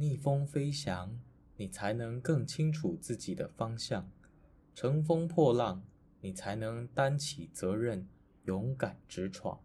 逆风飞翔你才能更清楚自己的方向乘风破浪你才能担起责任勇敢直闯。